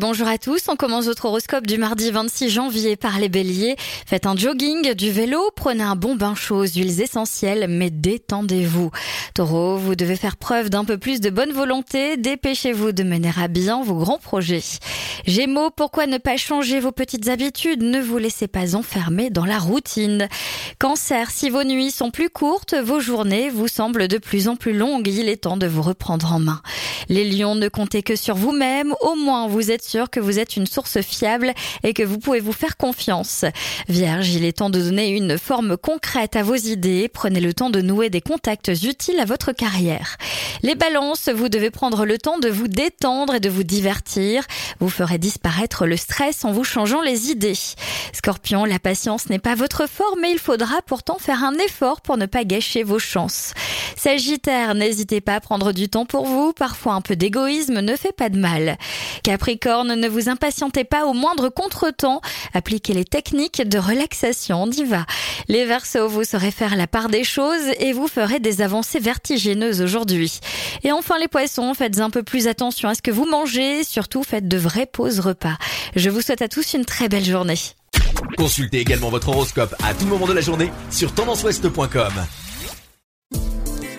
Bonjour à tous, on commence votre horoscope du mardi 26 janvier par les béliers. Faites un jogging, du vélo, prenez un bon bain chaud huiles essentielles, mais détendez-vous. Taureau, vous devez faire preuve d'un peu plus de bonne volonté, dépêchez-vous de mener à bien vos grands projets. Gémeaux, pourquoi ne pas changer vos petites habitudes? Ne vous laissez pas enfermer dans la routine. Cancer, si vos nuits sont plus courtes, vos journées vous semblent de plus en plus longues, il est temps de vous reprendre en main. Les lions, ne comptez que sur vous-même, au moins vous êtes sûr que vous êtes une source fiable et que vous pouvez vous faire confiance. Vierge, il est temps de donner une forme concrète à vos idées. Prenez le temps de nouer des contacts utiles à votre carrière. Les balances, vous devez prendre le temps de vous détendre et de vous divertir. Vous ferez disparaître le stress en vous changeant les idées. Scorpion, la patience n'est pas votre fort, mais il faudra pourtant faire un effort pour ne pas gâcher vos chances. Sagittaire, n'hésitez pas à prendre du temps pour vous. Parfois un peu d'égoïsme ne fait pas de mal. Capricorne, ne vous impatientez pas au moindre contretemps. Appliquez les techniques de relaxation. On y. Les Verseaux, vous saurez faire la part des choses et vous ferez des avancées vertigineuses aujourd'hui. Et enfin les Poissons, faites un peu plus attention à ce que vous mangez. Surtout faites de vraies pauses repas. Je vous souhaite à tous une très belle journée. Consultez également votre horoscope à tout moment de la journée sur tendanceouest.com.